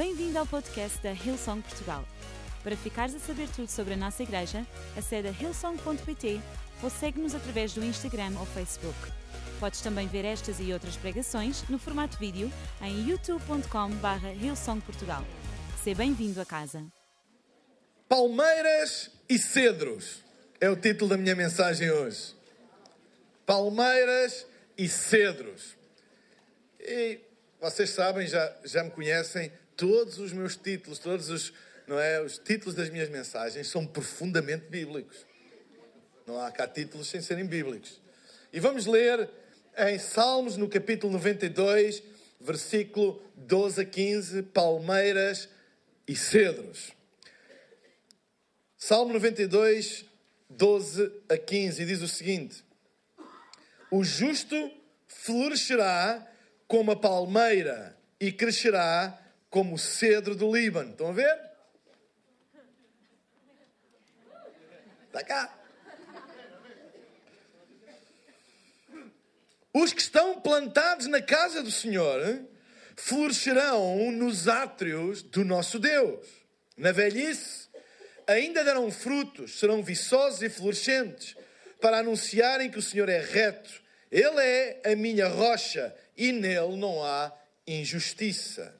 Bem-vindo ao podcast da Hillsong Portugal. Para ficares a saber tudo sobre a nossa igreja, acede a hillsong.pt ou segue-nos através do Instagram ou Facebook. Podes também ver estas e outras pregações no formato vídeo em youtube.com.br hillsongportugal. Seja bem-vindo a casa. Palmeiras e cedros é o título da minha mensagem hoje. Palmeiras e cedros. E vocês sabem, já, já me conhecem, todos os meus títulos, todos os, não é, os títulos das minhas mensagens são profundamente bíblicos. Não há cá títulos sem serem bíblicos. E vamos ler em Salmos, no capítulo 92, versículo 12 a 15, palmeiras e cedros. Salmo 92, 12 a 15, e diz o seguinte: O justo florescerá como a palmeira e crescerá como o cedro do Líbano. Estão a ver? Está cá. Os que estão plantados na casa do Senhor florescerão nos átrios do nosso Deus. Na velhice, ainda darão frutos, serão viçosos e florescentes, para anunciarem que o Senhor é reto. Ele é a minha rocha e nele não há injustiça.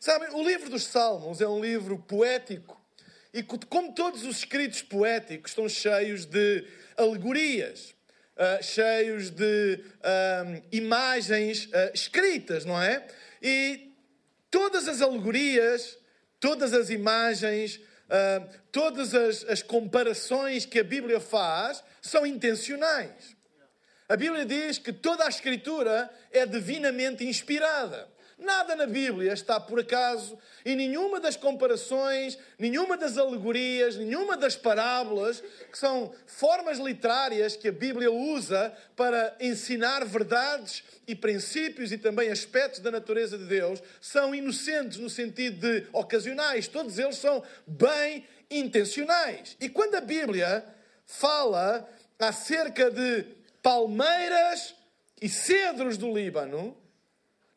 Sabem, o livro dos Salmos é um livro poético e, como todos os escritos poéticos, estão cheios de alegorias, uh, cheios de uh, imagens uh, escritas, não é? E todas as alegorias, todas as imagens, todas as, as comparações que a Bíblia faz são intencionais. A Bíblia diz que toda a Escritura é divinamente inspirada. Nada na Bíblia está por acaso e nenhuma das comparações, nenhuma das alegorias, nenhuma das parábolas, que são formas literárias que a Bíblia usa para ensinar verdades e princípios e também aspectos da natureza de Deus, são inocentes no sentido de ocasionais. Todos eles são bem intencionais. E quando a Bíblia fala acerca de palmeiras e cedros do Líbano,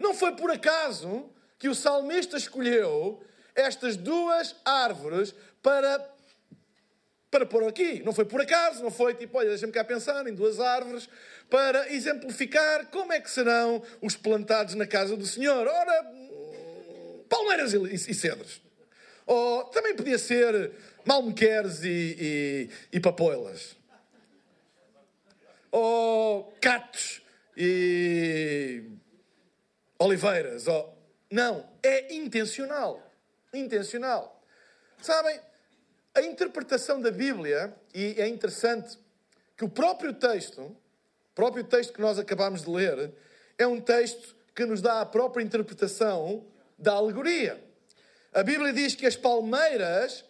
não foi por acaso que o salmista escolheu estas duas árvores para, para pôr aqui. Não foi por acaso, não foi tipo, olha, deixa-me cá pensar em duas árvores para exemplificar como é que serão os plantados na casa do Senhor. Ora, palmeiras e, cedros. Ou também podia ser malmequeres e, e, e papoilas. Ou catos e oliveiras. Oh, não, é intencional. Intencional. Sabem, a interpretação da Bíblia, e é interessante que o próprio texto, o próprio texto que nós acabamos de ler, é um texto que nos dá a própria interpretação da alegoria. A Bíblia diz que as palmeiras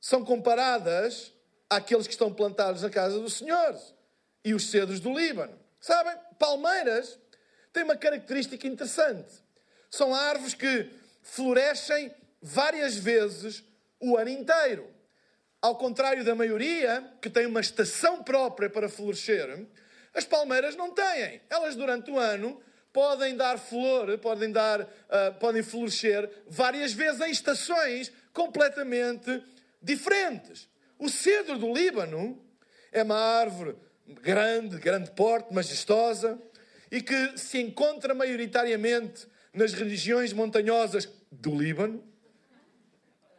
são comparadas àqueles que estão plantados na casa do Senhor e os cedros do Líbano. Sabem, palmeiras tem uma característica interessante. São árvores que florescem várias vezes o ano inteiro. Ao contrário da maioria, que tem uma estação própria para florescer, as palmeiras não têm. Elas, durante o ano, podem dar flor, podem, dar, uh, podem florescer várias vezes em estações completamente diferentes. O cedro do Líbano é uma árvore grande, grande porte, majestosa, e que se encontra maioritariamente nas regiões montanhosas do Líbano,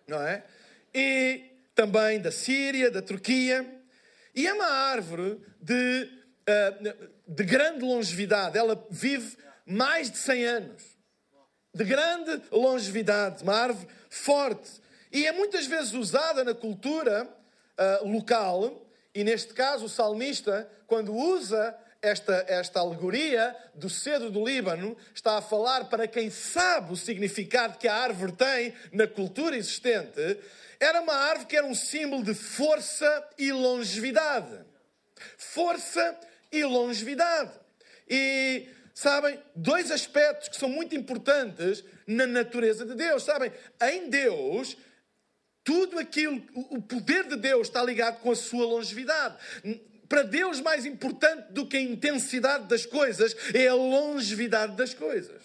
não é? E também da Síria, da Turquia. E é uma árvore de, eh, de grande longevidade. Ela vive mais de 100 anos. De grande longevidade, uma árvore forte. E é muitas vezes usada na cultura uh, local, e neste caso o salmista, quando usa esta, esta alegoria do cedro do Líbano está a falar para quem sabe o significado que a árvore tem na cultura existente. Era uma árvore que era um símbolo de força e longevidade. Força e longevidade. E sabem, dois aspectos que são muito importantes na natureza de Deus. Sabem, em Deus, tudo aquilo, o poder de Deus está ligado com a sua longevidade para Deus, mais importante do que a intensidade das coisas é a longevidade das coisas.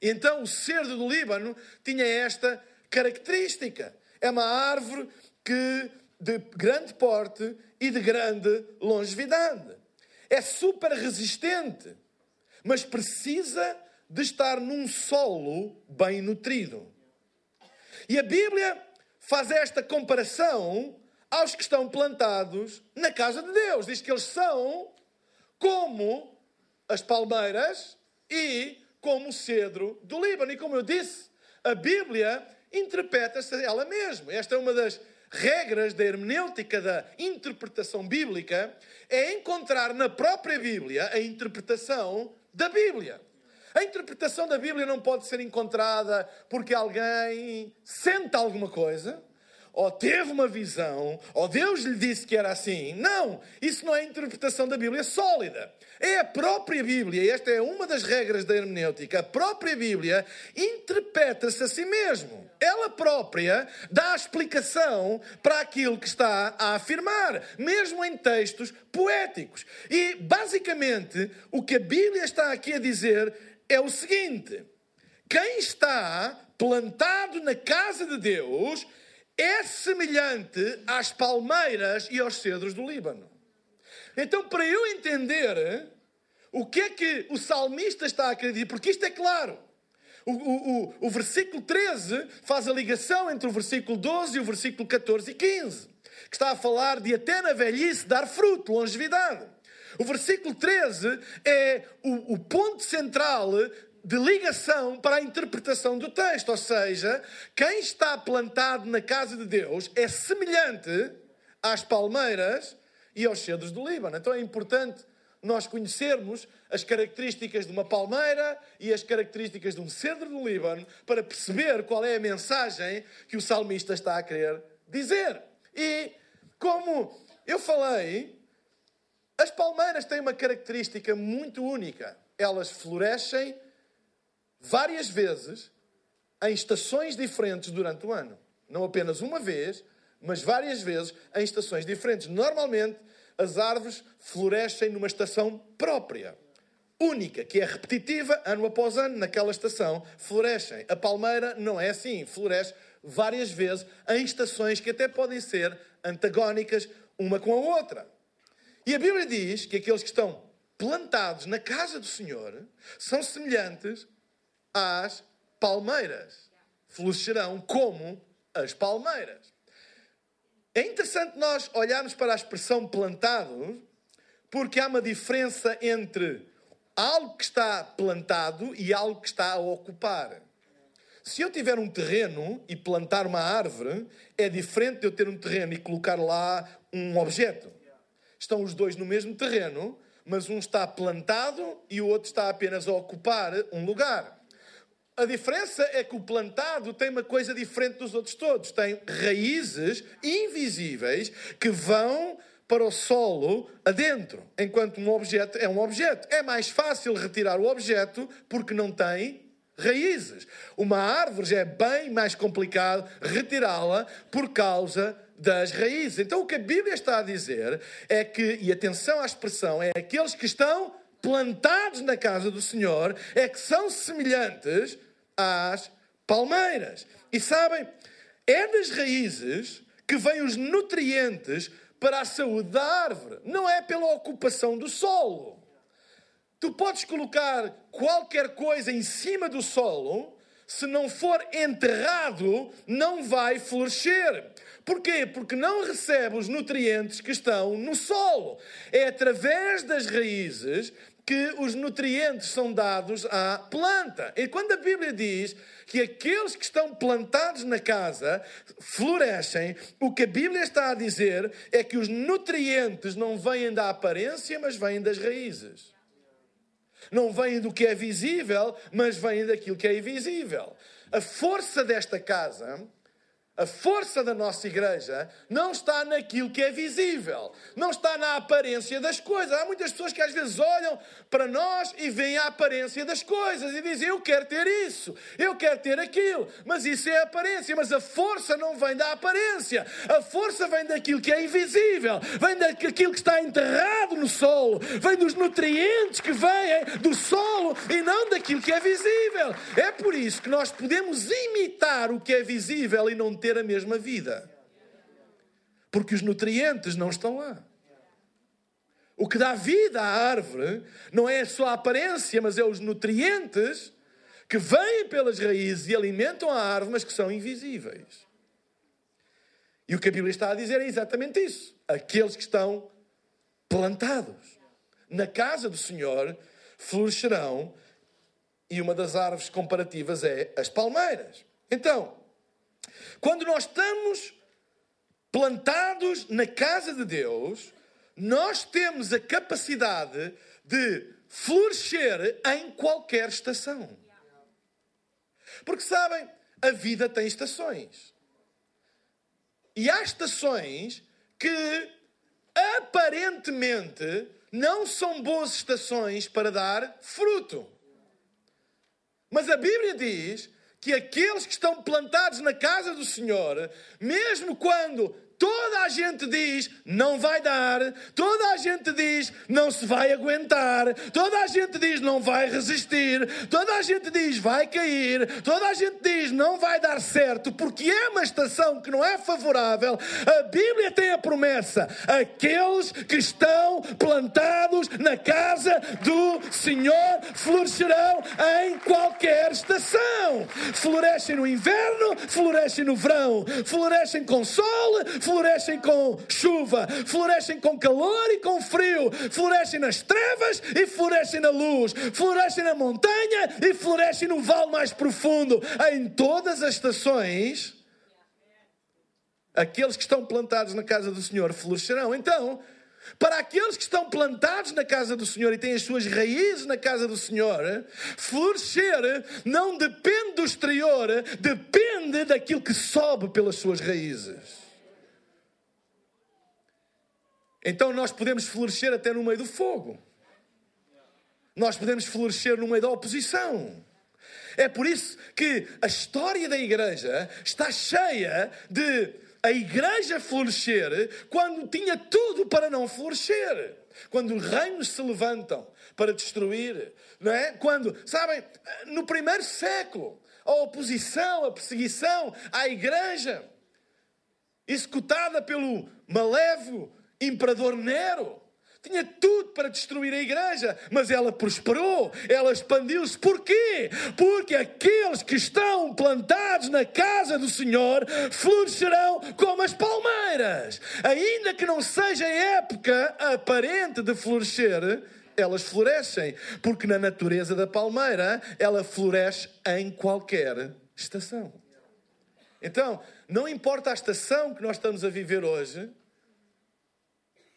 Então o cedro do Líbano tinha esta característica. É uma árvore que de grande porte e de grande longevidade. É super resistente, mas precisa de estar num solo bem nutrido. E a Bíblia faz esta comparação aos que estão plantados na casa de Deus. Diz que eles são como as palmeiras e como o cedro do Líbano. E como eu disse, a Bíblia interpreta-se ela mesma. Esta é uma das regras da hermenêutica da interpretação bíblica, é encontrar na própria Bíblia a interpretação da Bíblia. A interpretação da Bíblia não pode ser encontrada porque alguém sente alguma coisa, ou teve uma visão, ou Deus lhe disse que era assim. Não, isso não é interpretação da Bíblia sólida. É a própria Bíblia, e esta é uma das regras da hermenêutica. A própria Bíblia interpreta-se a si mesmo. Ela própria dá a explicação para aquilo que está a afirmar, mesmo em textos poéticos. E, basicamente, o que a Bíblia está aqui a dizer é o seguinte: quem está plantado na casa de Deus é semelhante às palmeiras e aos cedros do Líbano. Então, para eu entender o que é que o salmista está a querer dizer, porque isto é claro. O, o, o, o versículo 13 faz a ligação entre o versículo 12 e o versículo 14 e 15, que está a falar de até na velhice dar fruto, longevidade. O versículo 13 é o, o ponto central de ligação para a interpretação do texto, ou seja, quem está plantado na casa de Deus é semelhante às palmeiras e aos cedros do Líbano. Então é importante nós conhecermos as características de uma palmeira e as características de um cedro do Líbano para perceber qual é a mensagem que o salmista está a querer dizer. E como eu falei, as palmeiras têm uma característica muito única. Elas florescem várias vezes em estações diferentes durante o ano. Não apenas uma vez, mas várias vezes em estações diferentes. Normalmente, as árvores florescem numa estação própria, única, que é repetitiva, ano após ano, naquela estação, florescem. A palmeira não é assim, floresce várias vezes em estações que até podem ser antagónicas uma com a outra. E a Bíblia diz que aqueles que estão plantados na casa do Senhor são semelhantes às palmeiras. Florescerão como as palmeiras. É interessante nós olharmos para a expressão plantado, porque há uma diferença entre algo que está plantado e algo que está a ocupar. Se eu tiver um terreno e plantar uma árvore, é diferente de eu ter um terreno e colocar lá um objeto. Estão os dois no mesmo terreno, mas um está plantado e o outro está apenas a ocupar um lugar. A diferença é que o plantado tem uma coisa diferente dos outros todos. Tem raízes invisíveis que vão para o solo adentro, enquanto um objeto é um objeto. É mais fácil retirar o objeto porque não tem raízes. Uma árvore é bem mais complicado retirá-la por causa das raízes. Então o que a Bíblia está a dizer é que, e atenção à expressão, é aqueles que estão plantados na casa do Senhor é que são semelhantes às palmeiras. E sabem, é das raízes que vêm os nutrientes para a saúde da árvore, não é pela ocupação do solo. Tu podes colocar qualquer coisa em cima do solo, se não for enterrado, não vai florescer. Porquê? Porque não recebe os nutrientes que estão no solo. É através das raízes que os nutrientes são dados à planta. E quando a Bíblia diz que aqueles que estão plantados na casa florescem, o que a Bíblia está a dizer é que os nutrientes não vêm da aparência, mas vêm das raízes. Não vêm do que é visível, mas vêm daquilo que é invisível. A força desta casa A força da nossa igreja não está naquilo que é visível, não está na aparência das coisas. Há muitas pessoas que às vezes olham para nós e veem a aparência das coisas e dizem: Eu quero ter isso, eu quero ter aquilo, mas isso é aparência. Mas a força não vem da aparência, a força vem daquilo que é invisível, vem daquilo que está enterrado no solo, vem dos nutrientes que vêm do solo e não daquilo que é visível. É por isso que nós podemos imitar o que é visível e não ter ter a mesma vida. Porque os nutrientes não estão lá. O que dá vida à árvore não é só a aparência, mas é os nutrientes que vêm pelas raízes e alimentam a árvore, mas que são invisíveis. E o que a Bíblia está a dizer é exatamente isso. Aqueles que estão plantados na casa do Senhor florescerão, e uma das árvores comparativas é as palmeiras. Então, quando nós estamos plantados na casa de Deus, nós temos a capacidade de florescer em qualquer estação. Porque sabem, a vida tem estações. E há estações que aparentemente não são boas estações para dar fruto. Mas a Bíblia diz que aqueles que estão plantados na casa do Senhor, mesmo quando Toda a gente diz não vai dar, toda a gente diz não se vai aguentar, toda a gente diz não vai resistir, toda a gente diz vai cair, toda a gente diz não vai dar certo, porque é uma estação que não é favorável. A Bíblia tem a promessa: aqueles que estão plantados na casa do Senhor florescerão em qualquer estação. Florescem no inverno, florescem no verão, florescem com sol, florescem com chuva, florescem com calor e com frio, florescem nas trevas e florescem na luz, florescem na montanha e florescem no vale mais profundo. Em todas as estações, aqueles que estão plantados na casa do Senhor florescerão. Então, para aqueles que estão plantados na casa do Senhor e têm as suas raízes na casa do Senhor, florescer não depende do exterior, depende daquilo que sobe pelas suas raízes. Então nós podemos florescer até no meio do fogo. Nós podemos florescer no meio da oposição. É por isso que a história da igreja está cheia de a igreja florescer quando tinha tudo para não florescer. Quando os reinos se levantam para destruir, não é? Quando, sabem, no primeiro século, a oposição, a perseguição à igreja, executada pelo malévo imperador Nero. Tinha tudo para destruir a igreja, mas ela prosperou, ela expandiu-se. Porquê? Porque aqueles que estão plantados na casa do Senhor florescerão como as palmeiras. Ainda que não seja época aparente de florescer, elas florescem, porque na natureza da palmeira ela floresce em qualquer estação. Então, não importa a estação que nós estamos a viver hoje,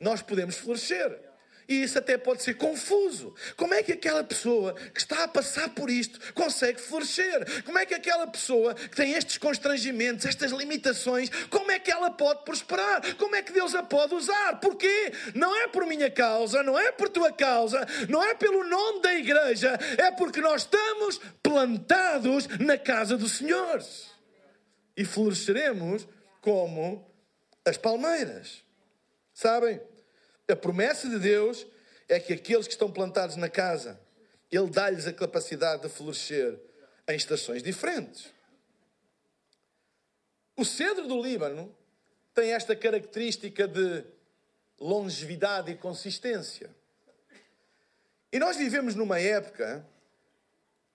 nós podemos florescer. E isso até pode ser confuso. Como é que aquela pessoa que está a passar por isto consegue florescer? Como é que aquela pessoa que tem estes constrangimentos, estas limitações, como é que ela pode prosperar? Como é que Deus a pode usar? Porquê? Não é por minha causa, não é por tua causa, não é pelo nome da igreja, é porque nós estamos plantados na casa do Senhor. E floresceremos como as palmeiras. Sabem? A promessa de Deus é que aqueles que estão plantados na casa, Ele dá-lhes a capacidade de florescer em estações diferentes. O cedro do Líbano tem esta característica de longevidade e consistência. E nós vivemos numa época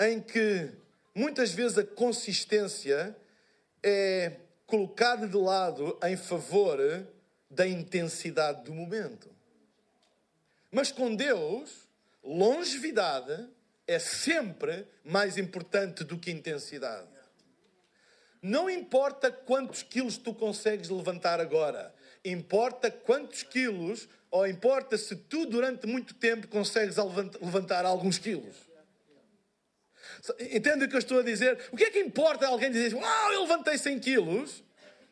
em que muitas vezes a consistência é colocada de lado em favor da intensidade do momento. Mas com Deus, longevidade é sempre mais importante do que intensidade. Não importa quantos quilos tu consegues levantar agora, importa quantos quilos, ou importa se tu durante muito tempo consegues levantar alguns quilos. Entende o que eu estou a dizer? O que é que importa alguém dizer, uau, eu levantei 100 quilos?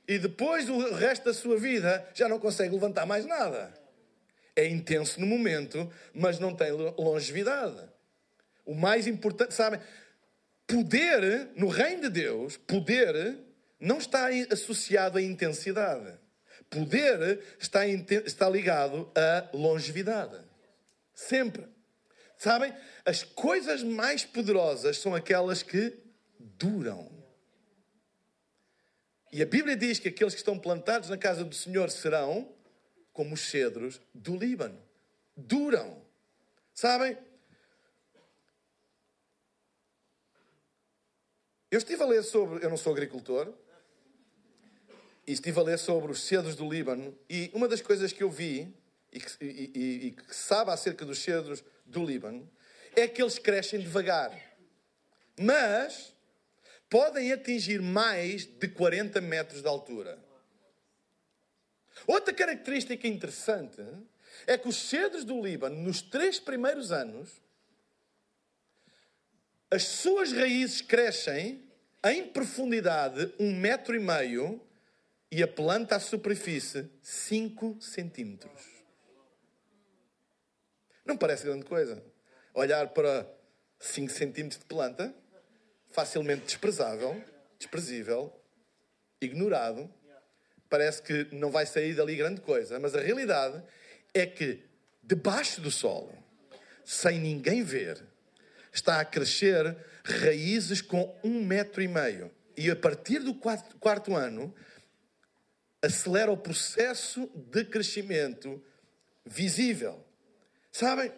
e depois do resto da sua vida já não consegue levantar mais nada. É intenso no momento, mas não tem longevidade. O mais importante, sabem, poder no reino de Deus, poder não está associado à intensidade. Poder está, está ligado à longevidade. Sempre. Sabem? As coisas mais poderosas são aquelas que duram. E a Bíblia diz que aqueles que estão plantados na casa do Senhor serão como os cedros do Líbano. Duram. Sabem? Eu estive a ler sobre. Eu não sou agricultor. E estive a ler sobre os cedros do Líbano. E uma das coisas que eu vi e que, e, e, e que sabe acerca dos cedros do Líbano é que eles crescem devagar. Mas podem atingir mais de 40 metros de altura. Outra característica interessante é que os cedros do Líbano, nos três primeiros anos, as suas raízes crescem em profundidade um metro e meio e a planta à superfície 5 centímetros. Não parece grande coisa? Olhar para 5 centímetros de planta, facilmente desprezável, desprezível, ignorado, parece que não vai sair dali grande coisa, mas a realidade é que debaixo do solo, sem ninguém ver, está a crescer raízes com um metro e meio. E a partir do quarto, quarto ano, acelera o processo de crescimento visível. Sabem?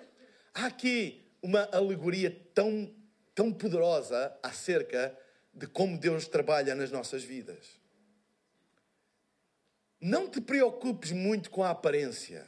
Há aqui uma alegoria tão, tão poderosa acerca de como Deus trabalha nas nossas vidas. Não te preocupes muito com a aparência.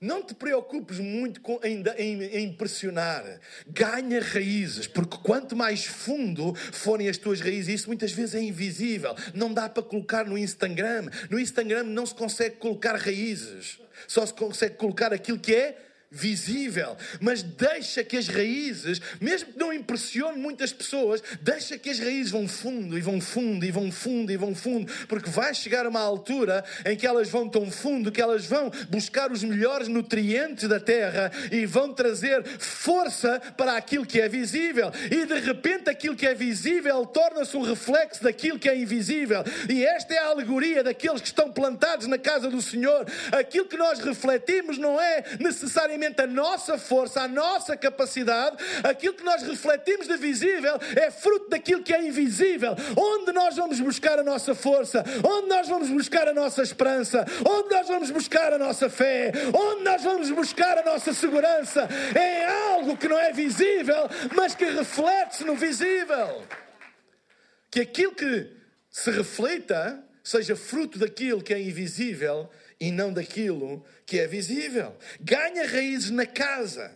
Não te preocupes muito com, em, em, em, impressionar. Ganha raízes, porque quanto mais fundo forem as tuas raízes, isso muitas vezes é invisível. Não dá para colocar no Instagram. No Instagram não se consegue colocar raízes. Só se consegue colocar aquilo que é visível, mas deixa que as raízes, mesmo que não impressione muitas pessoas, deixa que as raízes vão fundo e vão fundo e vão fundo e vão fundo, porque vai chegar uma altura em que elas vão tão fundo que elas vão buscar os melhores nutrientes da terra e vão trazer força para aquilo que é visível. E de repente aquilo que é visível torna-se um reflexo daquilo que é invisível. E esta é a alegoria daqueles que estão plantados na casa do Senhor. Aquilo que nós refletimos não é necessariamente a nossa força, a nossa capacidade, aquilo que nós refletimos de visível é fruto daquilo que é invisível. Onde nós vamos buscar a nossa força? Onde nós vamos buscar a nossa esperança? Onde nós vamos buscar a nossa fé? Onde nós vamos buscar a nossa segurança? É algo que não é visível, mas que reflete-se no visível. Que aquilo que se reflita seja fruto daquilo que é invisível e não daquilo que é visível. Ganha raízes na casa,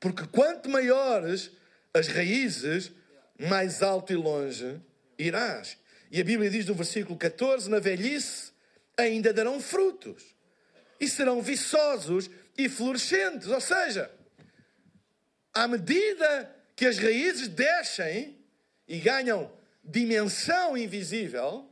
porque quanto maiores as raízes, mais alto e longe irás. E a Bíblia diz no versículo 14: Na velhice ainda darão frutos, e serão viçosos e florescentes. Ou seja, à medida que as raízes descem e ganham dimensão invisível,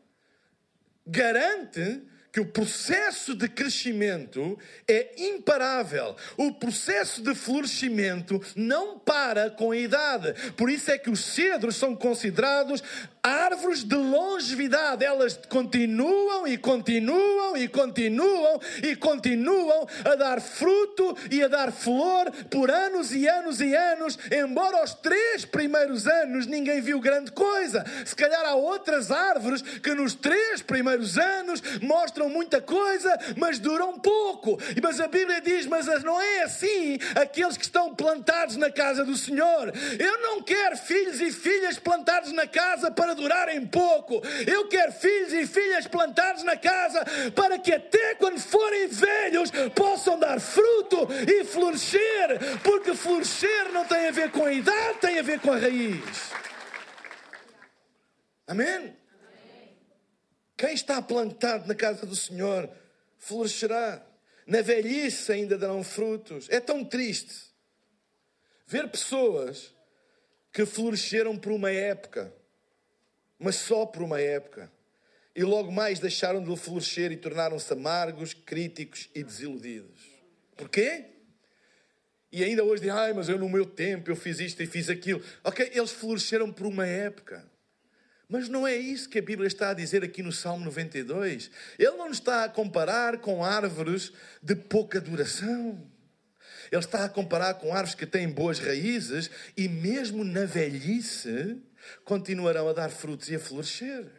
garante que o processo de crescimento é imparável. O processo de florescimento não para com a idade. Por isso é que os cedros são considerados árvores de longevidade. Elas continuam e continuam e continuam e continuam a dar fruto e a dar flor por anos e anos e anos, embora os três primeiros anos ninguém viu grande coisa. Se calhar há outras árvores que nos três primeiros anos mostram muita coisa, mas duram pouco. Mas a Bíblia diz: Mas não é assim aqueles que estão plantados na casa do Senhor. Eu não quero filhos e filhas plantados na casa para durarem pouco. Eu quero filhos e filhas plantados na casa para que até quando forem velhos possam dar fruto e florescer, porque florescer não tem a ver com a idade, tem a ver com a raiz. Amém? Quem está plantado na casa do Senhor florescerá. Na velhice ainda darão frutos. É tão triste ver pessoas que floresceram por uma época mas só por uma época. e logo mais deixaram de florescer e tornaram-se amargos, críticos e desiludidos. Porquê? E ainda hoje dizem, ai, mas eu no meu tempo eu fiz isto e fiz aquilo. Ok, eles floresceram por uma época. Mas não é isso que a Bíblia está a dizer aqui no Salmo 92. Ele não está a comparar com árvores de pouca duração. Ele está a comparar com árvores que têm boas raízes e, mesmo na velhice, continuarão a dar frutos e a florescer.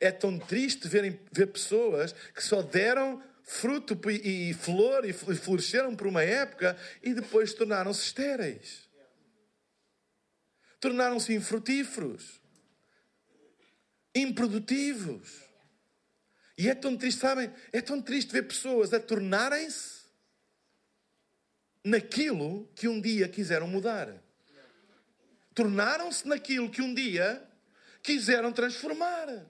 É tão triste verem, ver pessoas que só deram fruto e, e flor e floresceram por uma época e depois tornaram-se estéreis. Tornaram-se infrutíferos improdutivos. E é tão triste, sabem? É tão triste ver pessoas a tornarem-se naquilo que um dia quiseram mudar. Tornaram-se naquilo que um dia quiseram transformar.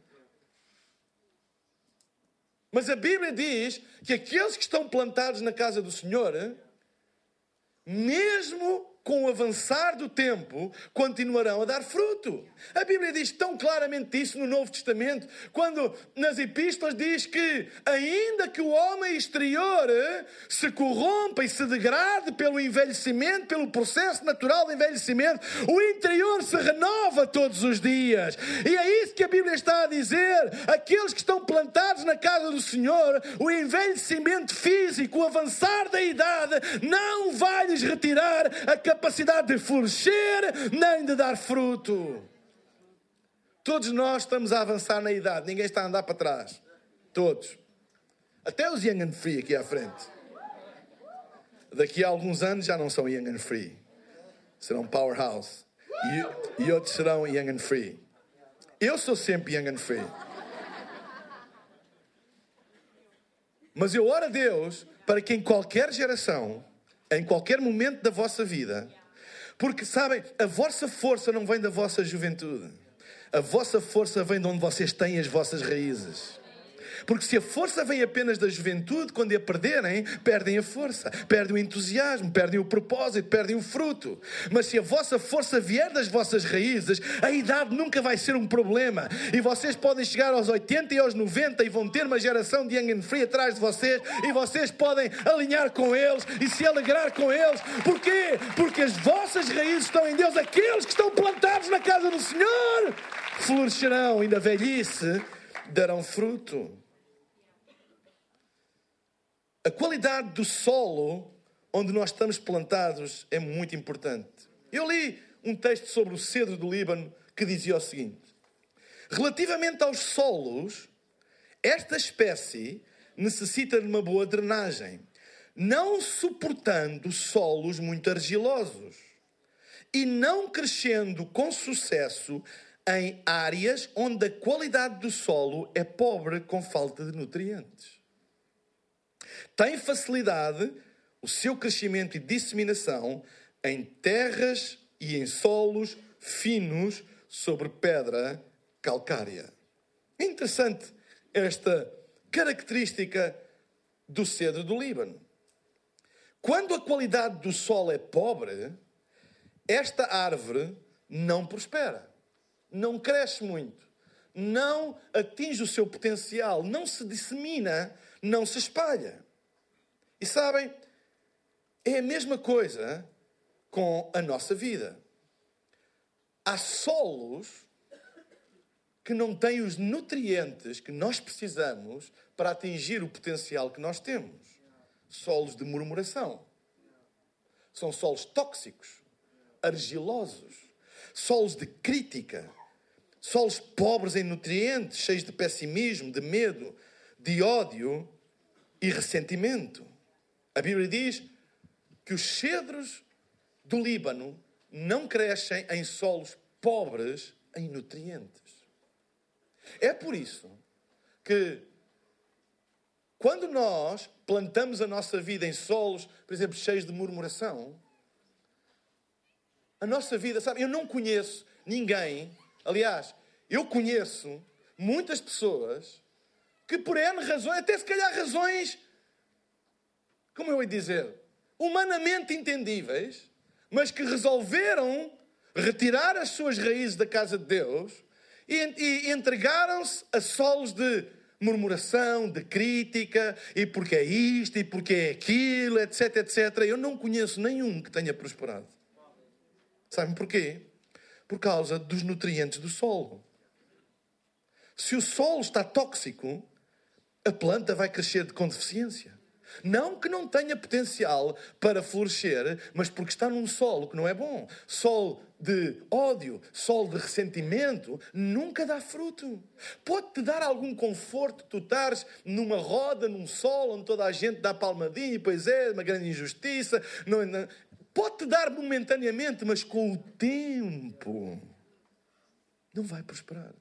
Mas a Bíblia diz que aqueles que estão plantados na casa do Senhor, mesmo com o avançar do tempo, continuarão a dar fruto. A Bíblia diz tão claramente isso no Novo Testamento, quando nas epístolas diz que, ainda que o homem exterior se corrompa e se degrade pelo envelhecimento, pelo processo natural de envelhecimento, o interior se renova todos os dias. E é isso que a Bíblia está a dizer. Aqueles que estão plantados na casa do Senhor, o envelhecimento físico, o avançar da idade, não vai lhes retirar a capacidade capacidade de florescer nem de dar fruto. Todos nós estamos a avançar na idade, ninguém está a andar para trás. Todos. Até os young and free aqui à frente. Daqui a alguns anos já não são young and free. Serão powerhouse. E, e outros serão young and free. Eu sou sempre young and free. Mas eu oro a Deus para que em qualquer geração em qualquer momento da vossa vida, porque sabem, a vossa força não vem da vossa juventude, a vossa força vem de onde vocês têm as vossas raízes. Porque se a força vem apenas da juventude, quando a perderem, perdem a força, perdem o entusiasmo, perdem o propósito, perdem o fruto. Mas se a vossa força vier das vossas raízes, a idade nunca vai ser um problema. E vocês podem chegar aos 80 e aos 90 e vão ter uma geração de young and free atrás de vocês e vocês podem alinhar com eles e se alegrar com eles. Porquê? Porque as vossas raízes estão em Deus. Aqueles que estão plantados na casa do Senhor florescerão e na velhice darão fruto. A qualidade do solo onde nós estamos plantados é muito importante. Eu li um texto sobre o cedro do Líbano que dizia o seguinte: Relativamente aos solos, esta espécie necessita de uma boa drenagem, não suportando solos muito argilosos e não crescendo com sucesso em áreas onde a qualidade do solo é pobre com falta de nutrientes tem facilidade, o seu crescimento e disseminação, em terras e em solos finos sobre pedra calcária. É interessante esta característica do cedro do Líbano. Quando a qualidade do solo é pobre, esta árvore não prospera, não cresce muito, não atinge o seu potencial, não se dissemina, não se espalha. E sabem, é a mesma coisa com a nossa vida. Há solos que não têm os nutrientes que nós precisamos para atingir o potencial que nós temos. Solos de murmuração. São solos tóxicos, argilosos, solos de crítica, solos pobres em nutrientes, cheios de pessimismo, de medo, de ódio e ressentimento. A Bíblia diz que os cedros do Líbano não crescem em solos pobres em nutrientes. É por isso que quando nós plantamos a nossa vida em solos, por exemplo, cheios de murmuração, a nossa vida, sabe, eu não conheço ninguém, aliás, eu conheço muitas pessoas que por N razões, até se calhar razões como eu ia dizer, humanamente entendíveis, mas que resolveram retirar as suas raízes da casa de Deus e, e entregaram-se a solos de murmuração, de crítica, e porque é isto, e porque é aquilo, etc, etc. Eu não conheço nenhum que tenha prosperado. Sabem porquê? Por causa dos nutrientes do solo. Se o solo está tóxico, a planta vai crescer com deficiência. Não que não tenha potencial para florescer, mas porque está num solo que não é bom. Solo de ódio, solo de ressentimento, nunca dá fruto. Pode-te dar algum conforto tu estares numa roda, num solo, onde toda a gente dá palmadinha, e pois é, uma grande injustiça. Não, não. Pode-te dar momentaneamente, mas com o tempo não vai prosperar.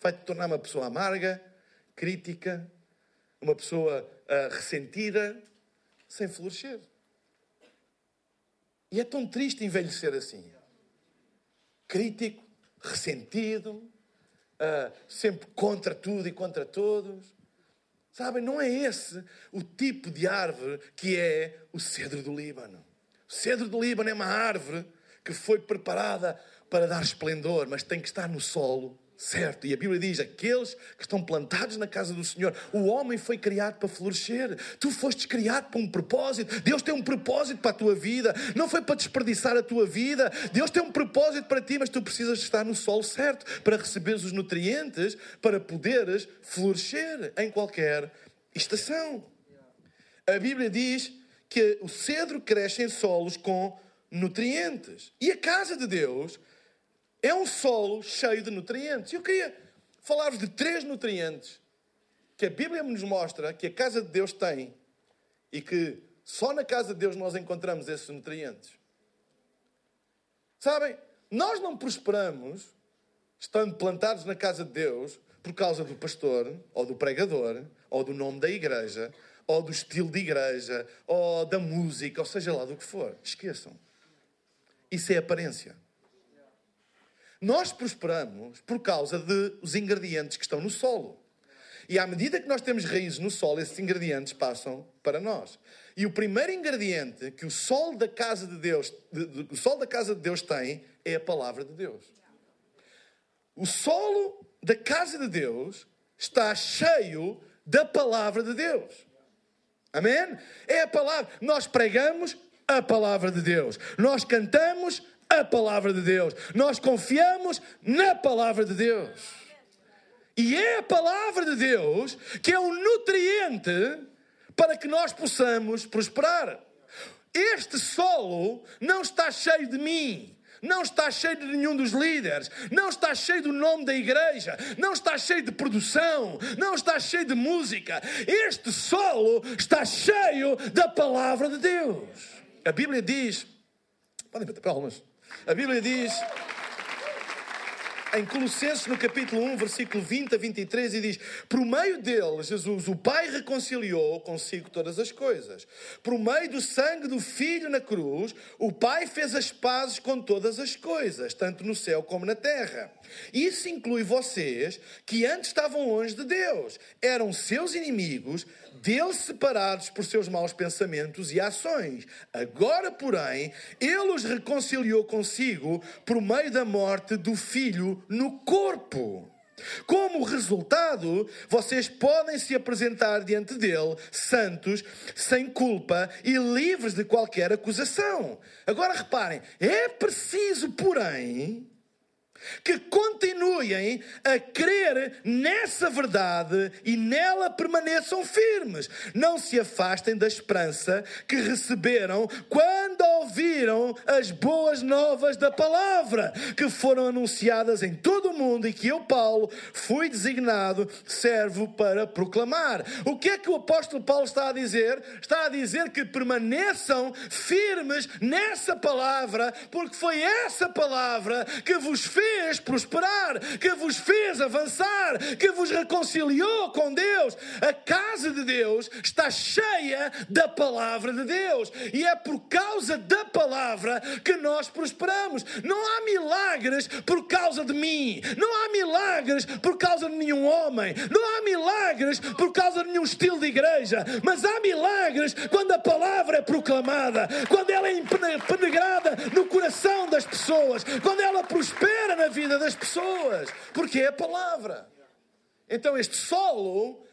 Vai-te tornar uma pessoa amarga, crítica, uma pessoa uh, ressentida, sem florescer. E é tão triste envelhecer assim. Crítico, ressentido, uh, sempre contra tudo e contra todos. Sabem, não é esse o tipo de árvore que é o cedro do Líbano. O cedro do Líbano é uma árvore que foi preparada para dar esplendor, mas tem que estar no solo certo. E a Bíblia diz: aqueles que estão plantados na casa do Senhor, o homem foi criado para florescer. Tu fostes criado para um propósito. Deus tem um propósito para a tua vida. Não foi para desperdiçar a tua vida. Deus tem um propósito para ti, mas tu precisas estar no solo certo para receberes os nutrientes para poderes florescer em qualquer estação. A Bíblia diz que o cedro cresce em solos com nutrientes. E a casa de Deus é um solo cheio de nutrientes. Eu queria falar-vos de três nutrientes que a Bíblia nos mostra que a casa de Deus tem e que só na casa de Deus nós encontramos esses nutrientes. Sabem, nós não prosperamos estando plantados na casa de Deus por causa do pastor, ou do pregador, ou do nome da igreja, ou do estilo de igreja, ou da música, ou seja lá do que for. Esqueçam. Isso é aparência. Nós prosperamos por causa dos ingredientes que estão no solo. E à medida que nós temos raízes no solo, esses ingredientes passam para nós. E o primeiro ingrediente que o solo da casa de Deus, o solo da casa de Deus tem é a palavra de Deus. O solo da casa de Deus está cheio da palavra de Deus. Amém? É a palavra. Nós pregamos a palavra de Deus. Nós cantamos a palavra de Deus. Nós confiamos na palavra de Deus. E é a palavra de Deus que é um nutriente para que nós possamos prosperar. Este solo não está cheio de mim. Não está cheio de nenhum dos líderes, não está cheio do nome da igreja, não está cheio de produção, não está cheio de música. Este solo está cheio da palavra de Deus. A Bíblia diz, podem bater palmas. A Bíblia diz em Colossenses, no capítulo 1, versículo 20 a 23, e diz: Por meio dele, Jesus, o Pai reconciliou consigo todas as coisas. Por meio do sangue do Filho na cruz, o Pai fez as pazes com todas as coisas, tanto no céu como na terra. Isso inclui vocês, que antes estavam longe de Deus, eram seus inimigos deles separados por seus maus pensamentos e ações. Agora, porém, ele os reconciliou consigo por meio da morte do filho no corpo. Como resultado, vocês podem se apresentar diante dele santos, sem culpa e livres de qualquer acusação. Agora reparem, é preciso, porém, que continuem a crer nessa verdade e nela permaneçam firmes. Não se afastem da esperança que receberam quando ouviram as boas novas da palavra, que foram anunciadas em todo o mundo e que eu, Paulo, fui designado servo para proclamar. O que é que o apóstolo Paulo está a dizer? Está a dizer que permaneçam firmes nessa palavra, porque foi essa palavra que vos fez fez prosperar, que vos fez avançar, que vos reconciliou com Deus. A casa de Deus está cheia da palavra de Deus e é por causa da palavra que nós prosperamos. Não há milagres por causa de mim, não há milagres por causa de nenhum homem, não há milagres por causa de nenhum estilo de igreja, mas há milagres quando a palavra é proclamada, quando ela é impenetrada no coração das pessoas, quando ela prospera na vida das pessoas, porque é a palavra. Então este solo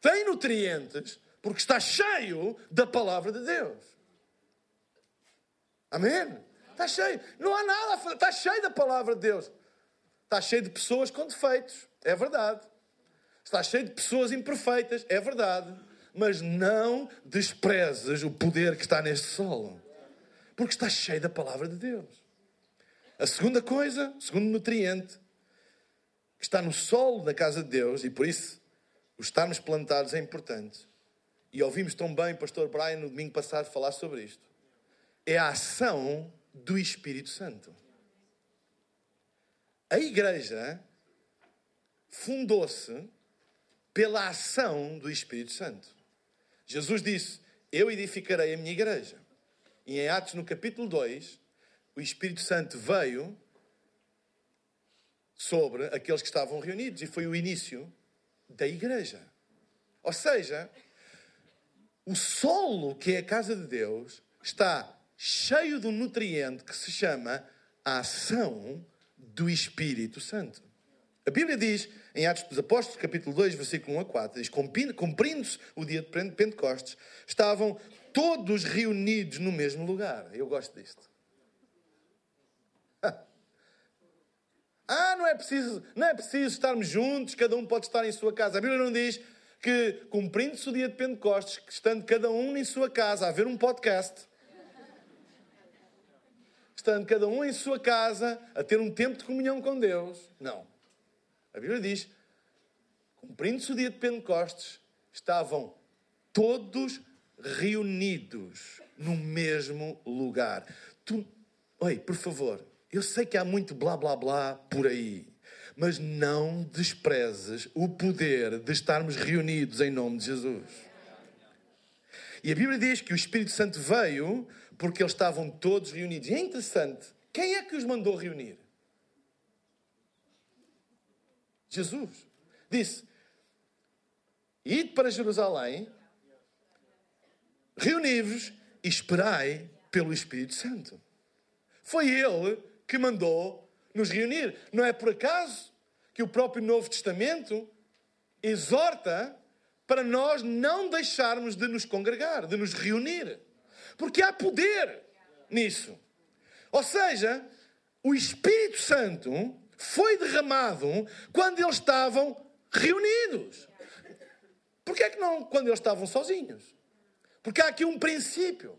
tem nutrientes porque está cheio da palavra de Deus. Amém? Está cheio. Não há nada a fazer. Está cheio da palavra de Deus. Está cheio de pessoas com defeitos. É verdade. Está cheio de pessoas imperfeitas. É verdade. Mas não desprezes o poder que está neste solo. Porque está cheio da palavra de Deus. A segunda coisa, o segundo nutriente, que está no solo da casa de Deus, e por isso o estarmos plantados é importante. E ouvimos tão bem o pastor Brian no domingo passado falar sobre isto. É a ação do Espírito Santo. A igreja fundou-se pela ação do Espírito Santo. Jesus disse: Eu edificarei a minha igreja. E em Atos, no capítulo 2, o Espírito Santo veio sobre aqueles que estavam reunidos e foi o início da igreja. Ou seja, o solo que é a casa de Deus está cheio de um nutriente que se chama a ação do Espírito Santo. A Bíblia diz, em Atos dos Apóstolos, capítulo 2, versículo 1 a 4, diz, cumprindo-se o dia de Pentecostes, estavam todos reunidos no mesmo lugar. Eu gosto disto. Ah, não é preciso, não é preciso estarmos juntos, cada um pode estar em sua casa. A Bíblia não diz que, cumprindo-se o dia de Pentecostes, estando cada um em sua casa a ver um podcast, estando cada um em sua casa a ter um tempo de comunhão com Deus. Não. A Bíblia diz: cumprindo-se o dia de Pentecostes, estavam todos reunidos no mesmo lugar. Tu, oi, por favor, eu sei que há muito blá blá blá por aí, mas não desprezes o poder de estarmos reunidos em nome de Jesus. E a Bíblia diz que o Espírito Santo veio porque eles estavam todos reunidos. E é interessante, quem é que os mandou reunir? Jesus. Disse: Ide para Jerusalém, reuni-vos e esperai pelo Espírito Santo. Foi Ele que mandou nos reunir. Não é por acaso que o próprio Novo Testamento exorta para nós não deixarmos de nos congregar, de nos reunir. Porque há poder nisso. Ou seja, o Espírito Santo foi derramado quando eles estavam reunidos. Porquê é que não quando eles estavam sozinhos? Porque há aqui um princípio.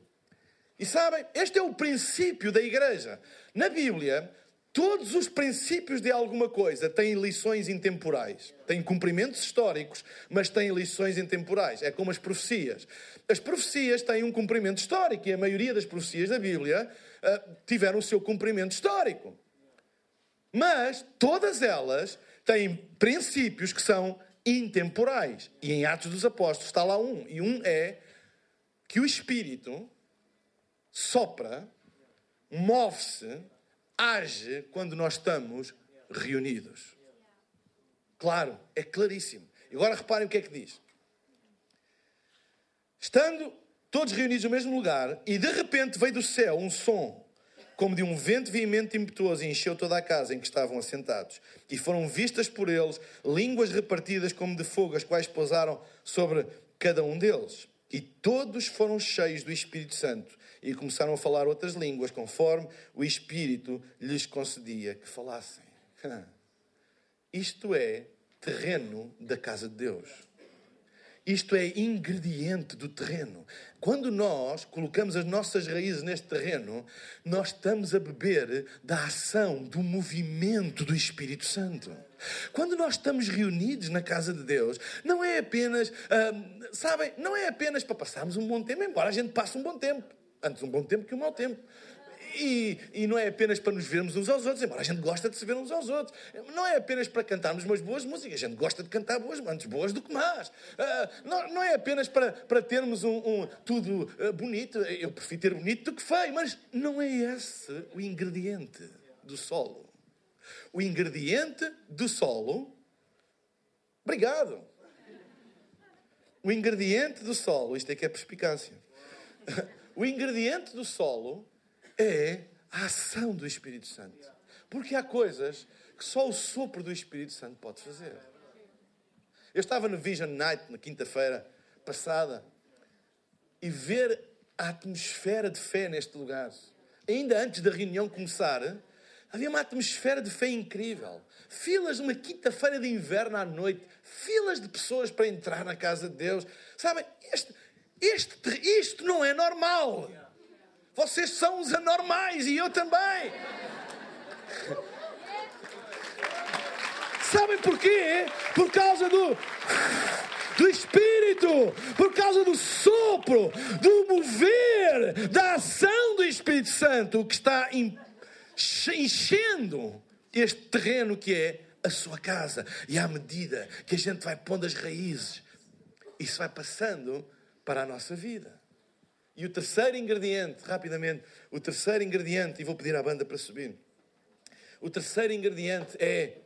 E sabem, este é o princípio da igreja. Na Bíblia, todos os princípios de alguma coisa têm lições intemporais. Têm cumprimentos históricos, mas têm lições intemporais. É como as profecias. As profecias têm um cumprimento histórico e a maioria das profecias da Bíblia uh, tiveram o seu cumprimento histórico. Mas todas elas têm princípios que são intemporais. E em Atos dos Apóstolos está lá um. E um é que o Espírito sopra, move-se, age quando nós estamos reunidos. Claro, é claríssimo. E agora reparem o que é que diz. Estando todos reunidos no mesmo lugar, e de repente veio do céu um som, como de um vento veemente impetuoso, e encheu toda a casa em que estavam assentados. E foram vistas por eles línguas repartidas como de fogo, as quais pousaram sobre cada um deles. E todos foram cheios do Espírito Santo e começaram a falar outras línguas, conforme o Espírito lhes concedia que falassem. Isto é terreno da casa de Deus. Isto é ingrediente do terreno. Quando nós colocamos as nossas raízes neste terreno, nós estamos a beber da ação, do movimento do Espírito Santo. Quando nós estamos reunidos na casa de Deus, não é apenas, hum, sabem, não é apenas para passarmos um bom tempo, embora a gente passe um bom tempo. Antes um bom tempo que um mau tempo. E, e, não é apenas para nos vermos uns aos outros, embora a gente gosta de se ver uns aos outros. Não é apenas para cantarmos umas boas músicas, a gente gosta de cantar boas, antes boas do que más. Uh, não, não, é apenas para, para termos um, um tudo uh, bonito, eu prefiro ter bonito do que feio, mas não é esse o ingrediente do solo. O ingrediente do solo. Obrigado. O ingrediente do solo, isto é que é perspicácia. O ingrediente do solo é a ação do Espírito Santo. Porque há coisas que só o sopro do Espírito Santo pode fazer. Eu estava no Vision Night na quinta-feira passada e ver a atmosfera de fé neste lugar. Ainda antes da reunião começar, havia uma atmosfera de fé incrível. Filas numa quinta-feira de inverno à noite, filas de pessoas para entrar na casa de Deus. Sabem, este, este, isto não é normal. Vocês são os anormais e eu também. Sabem porquê? Por causa do do Espírito, por causa do sopro, do mover, da ação do Espírito Santo que está enchendo este terreno que é a sua casa. E à medida que a gente vai pondo as raízes, isso vai passando para a nossa vida. E o terceiro ingrediente, rapidamente, o terceiro ingrediente, e vou pedir à banda para subir. O terceiro ingrediente é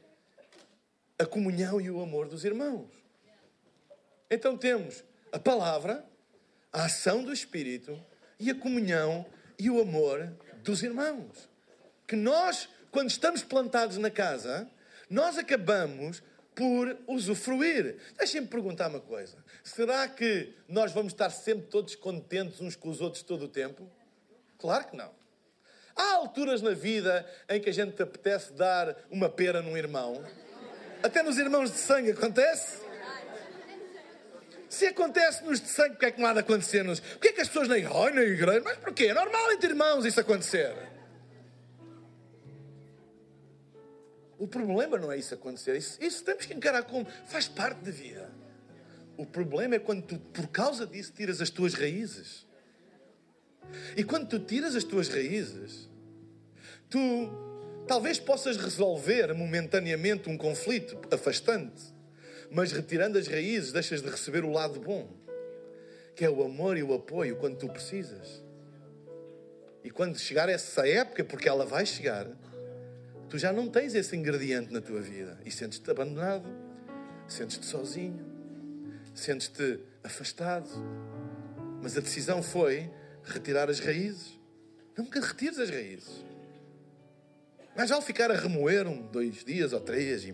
a comunhão e o amor dos irmãos. Então temos a palavra, a ação do Espírito e a comunhão e o amor dos irmãos. Que nós, quando estamos plantados na casa, nós acabamos por usufruir. Deixem-me perguntar uma coisa: será que nós vamos estar sempre todos contentes uns com os outros todo o tempo? Claro que não. Há alturas na vida em que a gente apetece dar uma pera num irmão. Até nos irmãos de sangue acontece. Se acontece nos de sangue, porque é que não há de acontecer-nos? Porquê é que as pessoas nem oh, na igreja? Mas porquê? É normal entre irmãos isso acontecer. O problema não é isso acontecer. Isso, isso temos que encarar como faz parte da vida. O problema é quando tu, por causa disso, tiras as tuas raízes. E quando tu tiras as tuas raízes, tu talvez possas resolver momentaneamente um conflito afastante mas retirando as raízes, deixas de receber o lado bom, que é o amor e o apoio quando tu precisas. E quando chegar essa época, porque ela vai chegar, tu já não tens esse ingrediente na tua vida e sentes-te abandonado, sentes-te sozinho, sentes-te afastado. Mas a decisão foi retirar as raízes. Nunca retires as raízes. Mas ao ficar a remoer um, dois dias ou três, e...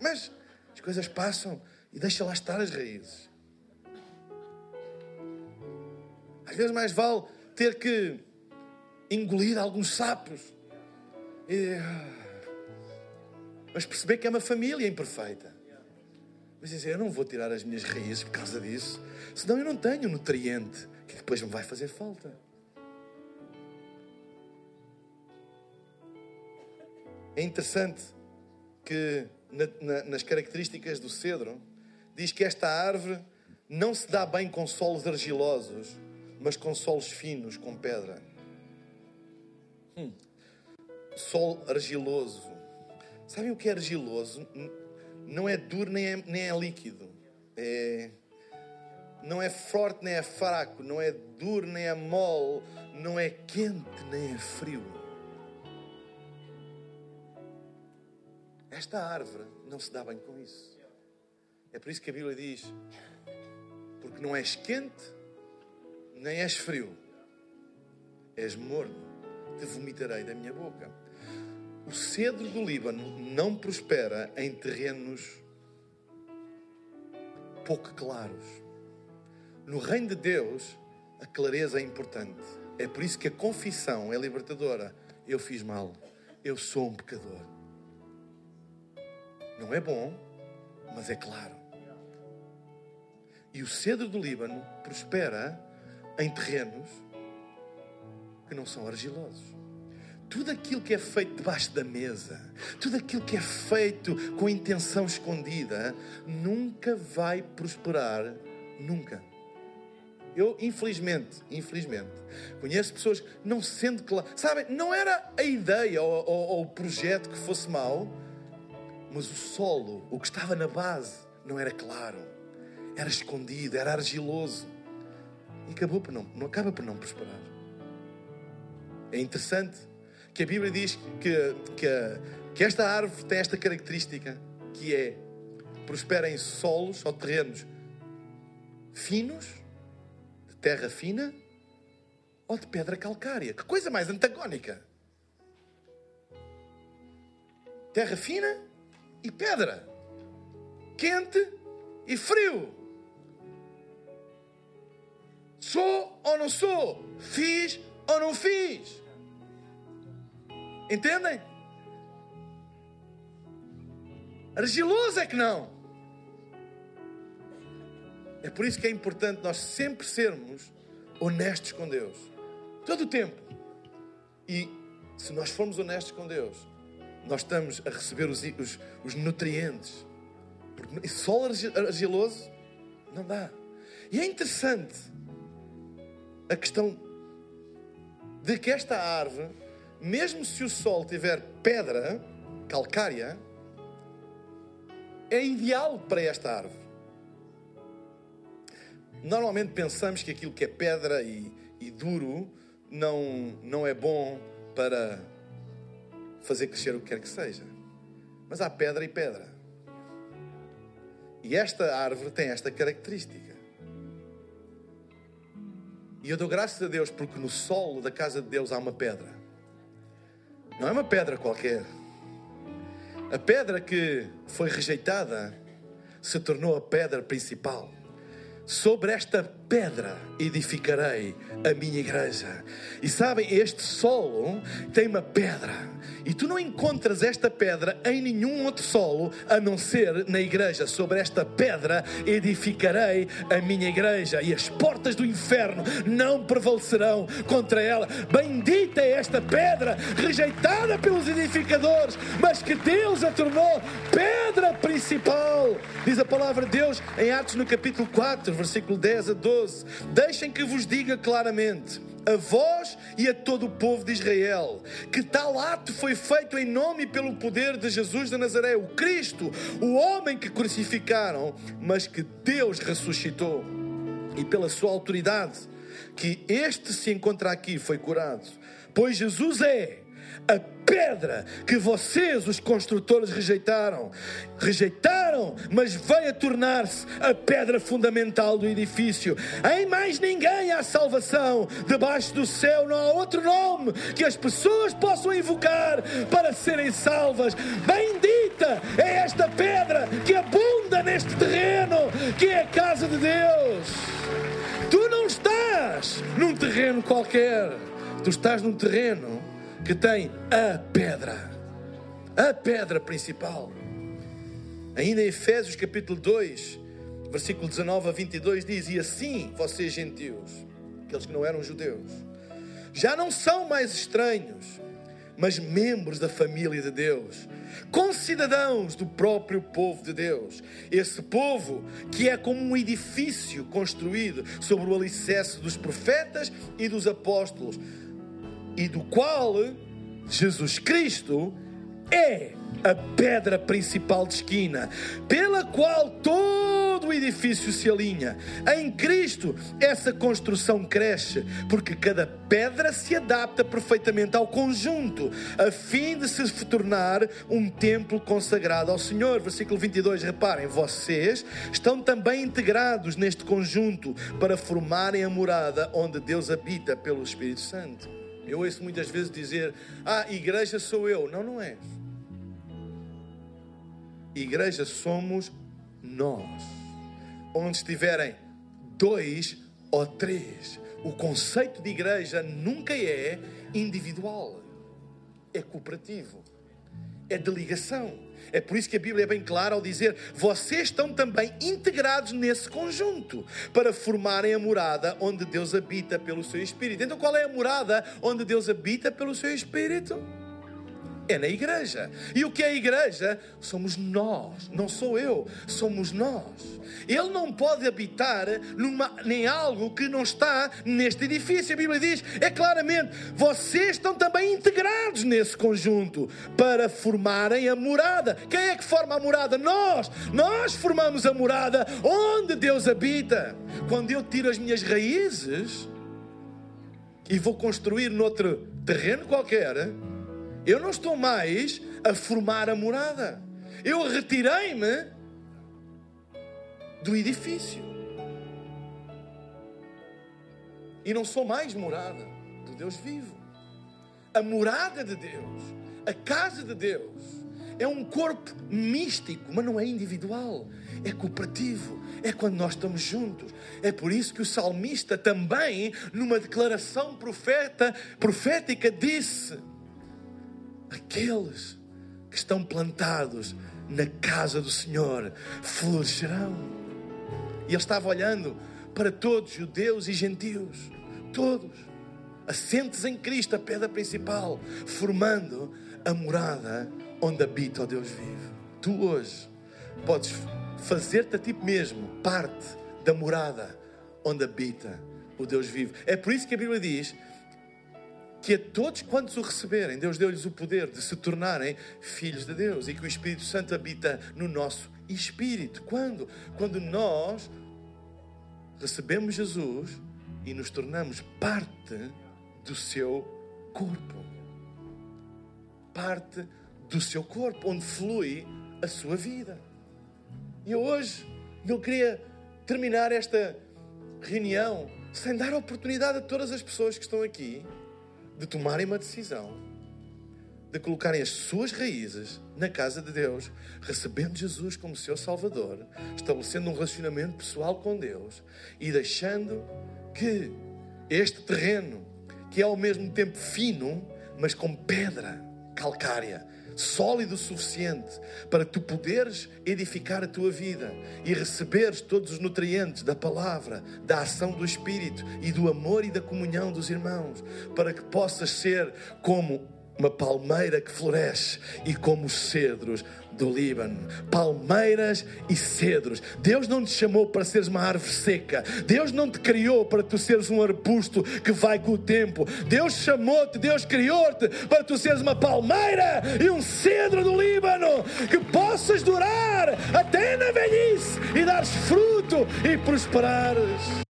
mas as coisas passam e deixa lá estar as raízes. Às vezes mais vale ter que engolir alguns sapos. E... Mas perceber que é uma família imperfeita. Mas dizer, eu não vou tirar as minhas raízes por causa disso, senão eu não tenho nutriente que depois me vai fazer falta. É interessante que na, na, nas características do cedro, diz que esta árvore não se dá bem com solos argilosos, mas com solos finos, com pedra. Hum. Sol argiloso. Sabem o que é argiloso? Não é duro nem é, nem é líquido. É, não é forte nem é fraco. Não é duro nem é mole. Não é quente nem é frio. Esta árvore não se dá bem com isso. É por isso que a Bíblia diz: porque não és quente, nem és frio, és morno, te vomitarei da minha boca. O cedro do Líbano não prospera em terrenos pouco claros. No reino de Deus, a clareza é importante. É por isso que a confissão é libertadora. Eu fiz mal, eu sou um pecador. Não é bom, mas é claro. E o cedro do Líbano prospera em terrenos que não são argilosos. Tudo aquilo que é feito debaixo da mesa, tudo aquilo que é feito com intenção escondida, nunca vai prosperar, nunca. Eu, infelizmente, infelizmente, conheço pessoas não sendo claro. Sabem, não era a ideia ou, ou, ou o projeto que fosse mau, mas o solo, o que estava na base, não era claro, era escondido, era argiloso e acabou por não, não acaba por não prosperar. É interessante que a Bíblia diz que, que, que esta árvore tem esta característica que é prospera em solos ou terrenos finos, de terra fina ou de pedra calcária. Que coisa mais antagónica! terra fina e pedra, quente e frio. Sou ou não sou? Fiz ou não fiz? Entendem? Argiloso é que não. É por isso que é importante nós sempre sermos honestos com Deus. Todo o tempo. E se nós formos honestos com Deus, nós estamos a receber os, os, os nutrientes. Porque solo argiloso não dá. E é interessante a questão de que esta árvore, mesmo se o sol tiver pedra calcária, é ideal para esta árvore. Normalmente pensamos que aquilo que é pedra e, e duro não, não é bom para fazer crescer o que quer que seja. Mas há pedra e pedra. E esta árvore tem esta característica. E eu dou graças a Deus porque no solo da casa de Deus há uma pedra. Não é uma pedra qualquer. A pedra que foi rejeitada se tornou a pedra principal. Sobre esta pedra edificarei a minha igreja. E sabem, este solo tem uma pedra. E tu não encontras esta pedra em nenhum outro solo a não ser na igreja. Sobre esta pedra edificarei a minha igreja. E as portas do inferno não prevalecerão contra ela. Bendita é esta pedra, rejeitada pelos edificadores, mas que Deus a tornou pedra principal. Diz a palavra de Deus em Atos no capítulo 4 versículo 10 a 12. Deixem que vos diga claramente a vós e a todo o povo de Israel, que tal ato foi feito em nome e pelo poder de Jesus de Nazaré, o Cristo, o homem que crucificaram, mas que Deus ressuscitou, e pela sua autoridade, que este se encontra aqui foi curado, pois Jesus é a pedra que vocês, os construtores, rejeitaram. Rejeitaram, mas veio a tornar-se a pedra fundamental do edifício. Em mais ninguém há salvação. Debaixo do céu não há outro nome que as pessoas possam invocar para serem salvas. Bendita é esta pedra que abunda neste terreno, que é a casa de Deus. Tu não estás num terreno qualquer, tu estás num terreno que tem a pedra, a pedra principal. Ainda em Efésios capítulo 2, versículo 19 a 22 diz: E assim vocês gentios, aqueles que não eram judeus, já não são mais estranhos, mas membros da família de Deus, concidadãos do próprio povo de Deus. Esse povo que é como um edifício construído sobre o alicerce dos profetas e dos apóstolos e do qual Jesus Cristo é a pedra principal de esquina, pela qual todo o edifício se alinha. Em Cristo, essa construção cresce, porque cada pedra se adapta perfeitamente ao conjunto, a fim de se tornar um templo consagrado ao Senhor. Versículo 22, reparem, vocês estão também integrados neste conjunto para formarem a morada onde Deus habita pelo Espírito Santo. Eu ouço muitas vezes dizer: Ah, igreja sou eu. Não, não és. Igreja somos nós. Onde estiverem dois ou três. O conceito de igreja nunca é individual, é cooperativo, é de ligação. É por isso que a Bíblia é bem clara ao dizer: vocês estão também integrados nesse conjunto para formarem a morada onde Deus habita pelo seu Espírito. Então, qual é a morada onde Deus habita pelo seu Espírito? É na igreja. E o que é a igreja? Somos nós, não sou eu, somos nós. Ele não pode habitar numa, nem algo que não está neste edifício. A Bíblia diz, é claramente, vocês estão também integrados nesse conjunto para formarem a morada. Quem é que forma a morada? Nós. Nós formamos a morada onde Deus habita. Quando eu tiro as minhas raízes e vou construir noutro terreno qualquer, eu não estou mais a formar a morada. Eu retirei-me do edifício. E não sou mais morada do Deus vivo. A morada de Deus, a casa de Deus, é um corpo místico, mas não é individual, é cooperativo, é quando nós estamos juntos. É por isso que o salmista também, numa declaração profeta, profética, disse: Aqueles que estão plantados na casa do Senhor florescerão. E ele estava olhando para todos, judeus e gentios, todos, assentes em Cristo, a pedra principal, formando a morada onde habita o Deus vivo. Tu hoje podes fazer-te a ti mesmo parte da morada onde habita o Deus vivo. É por isso que a Bíblia diz que a todos quantos o receberem, Deus deu-lhes o poder de se tornarem filhos de Deus e que o Espírito Santo habita no nosso espírito. Quando? Quando nós recebemos Jesus e nos tornamos parte do seu corpo. Parte do seu corpo, onde flui a sua vida. E hoje eu queria terminar esta reunião sem dar oportunidade a todas as pessoas que estão aqui de tomarem uma decisão, de colocarem as suas raízes na casa de Deus, recebendo Jesus como seu Salvador, estabelecendo um relacionamento pessoal com Deus e deixando que este terreno, que é ao mesmo tempo fino, mas com pedra calcária, sólido o suficiente para tu poderes edificar a tua vida e receberes todos os nutrientes da palavra, da ação do Espírito e do amor e da comunhão dos irmãos, para que possas ser como uma palmeira que floresce e como os cedros do Líbano. Palmeiras e cedros. Deus não te chamou para seres uma árvore seca. Deus não te criou para tu seres um arbusto que vai com o tempo. Deus chamou-te, Deus criou-te para tu seres uma palmeira e um cedro do Líbano que possas durar até na velhice e dares fruto e prosperares.